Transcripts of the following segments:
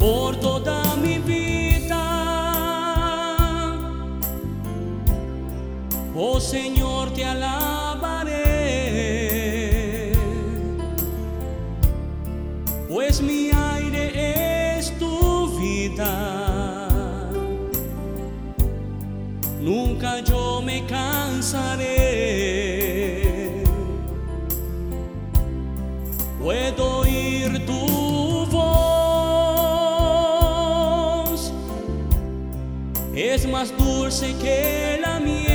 por toda mi vida. Oh Señor, te alabaré, pues mi aire es tu vida. Nunca yo me cansaré. Es más dulce que la miel,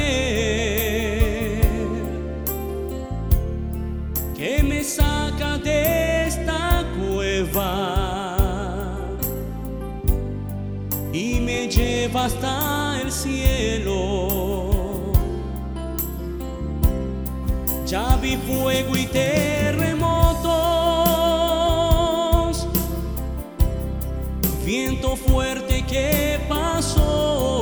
que me saca de esta cueva y me lleva hasta el cielo. Ya vi fuego y terremotos, viento fuerte que pasó.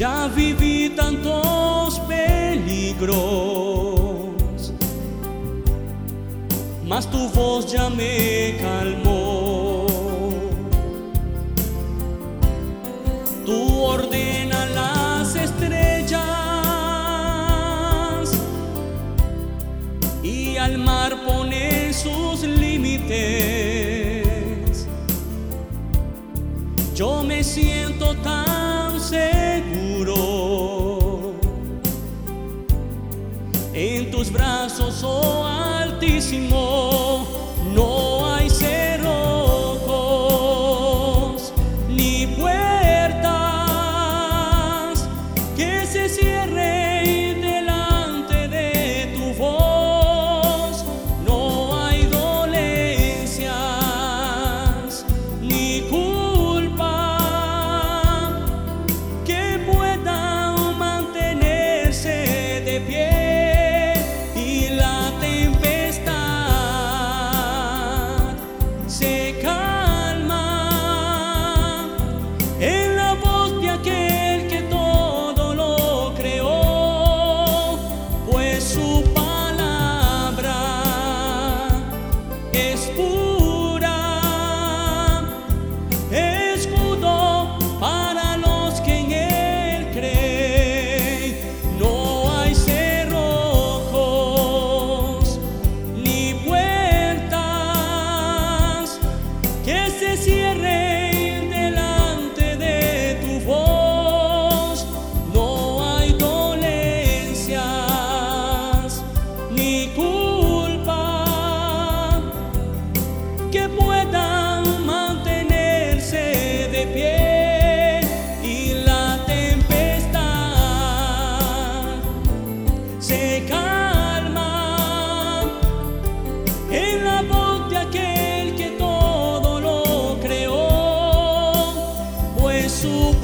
Ya viví tantos peligros, mas tu voz ya me calmó. En tus brazos, oh. ni culpa que puedan mantenerse de pie y la tempestad se calma en la voz de aquel que todo lo creó, pues su